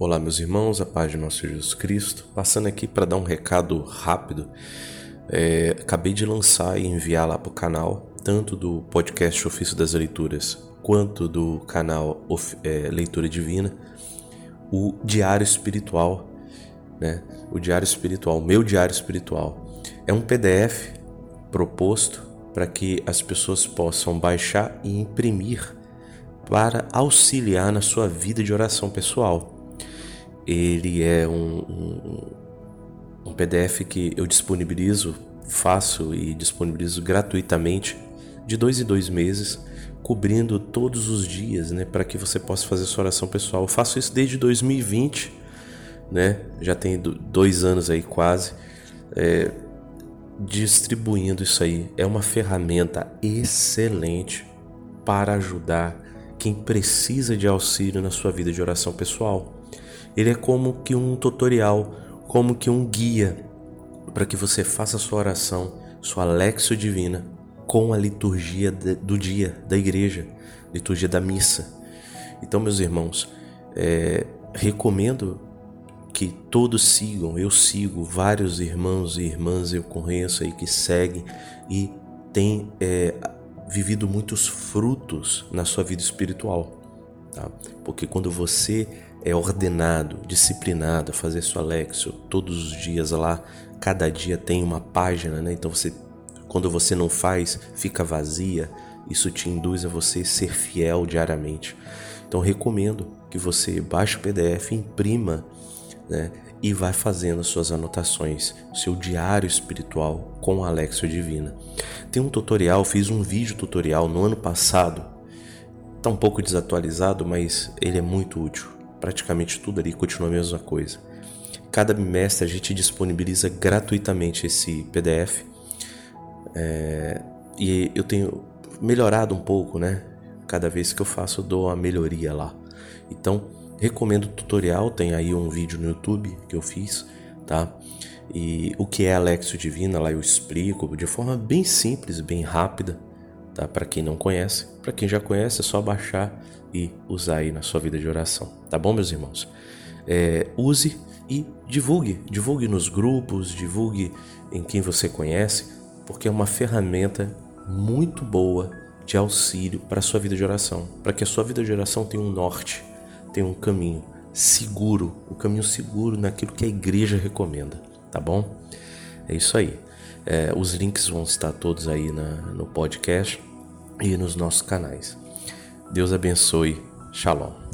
Olá, meus irmãos, a paz de nosso Jesus Cristo. Passando aqui para dar um recado rápido. É, acabei de lançar e enviar lá para o canal, tanto do podcast Ofício das Leituras quanto do canal é, Leitura Divina, o Diário Espiritual, né? O Diário Espiritual, meu Diário Espiritual. É um PDF proposto para que as pessoas possam baixar e imprimir para auxiliar na sua vida de oração pessoal ele é um, um, um PDF que eu disponibilizo, faço e disponibilizo gratuitamente de dois em dois meses, cobrindo todos os dias, né, para que você possa fazer sua oração pessoal. Eu faço isso desde 2020, né, já tem dois anos aí quase, é, distribuindo isso aí. É uma ferramenta excelente para ajudar quem precisa de auxílio na sua vida de oração pessoal. Ele é como que um tutorial, como que um guia para que você faça sua oração, sua lexio divina com a liturgia do dia da igreja, liturgia da missa. Então, meus irmãos, é, recomendo que todos sigam, eu sigo vários irmãos e irmãs eu conheço aí que seguem e têm é, vivido muitos frutos na sua vida espiritual, tá? Porque quando você é ordenado, disciplinado a fazer sua lexo todos os dias lá, cada dia tem uma página, né? Então você quando você não faz, fica vazia. Isso te induz a você ser fiel diariamente. Então recomendo que você baixe o PDF, imprima, né? E vai fazendo as suas anotações, seu diário espiritual com a Alexio Divina. Tem um tutorial, fiz um vídeo tutorial no ano passado. Tá um pouco desatualizado, mas ele é muito útil praticamente tudo ali continua a mesma coisa. Cada bimestre a gente disponibiliza gratuitamente esse PDF é, e eu tenho melhorado um pouco, né? Cada vez que eu faço, eu dou uma melhoria lá. Então, recomendo o tutorial, tem aí um vídeo no YouTube que eu fiz, tá? E o que é Alexio Divina, lá eu explico de forma bem simples, bem rápida, tá? Para quem não conhece, para quem já conhece é só baixar e usar aí na sua vida de oração, tá bom, meus irmãos? É, use e divulgue, divulgue nos grupos, divulgue em quem você conhece, porque é uma ferramenta muito boa de auxílio para a sua vida de oração, para que a sua vida de oração tenha um norte, tenha um caminho seguro, um caminho seguro naquilo que a igreja recomenda, tá bom? É isso aí. É, os links vão estar todos aí na, no podcast e nos nossos canais. Deus abençoe. Shalom.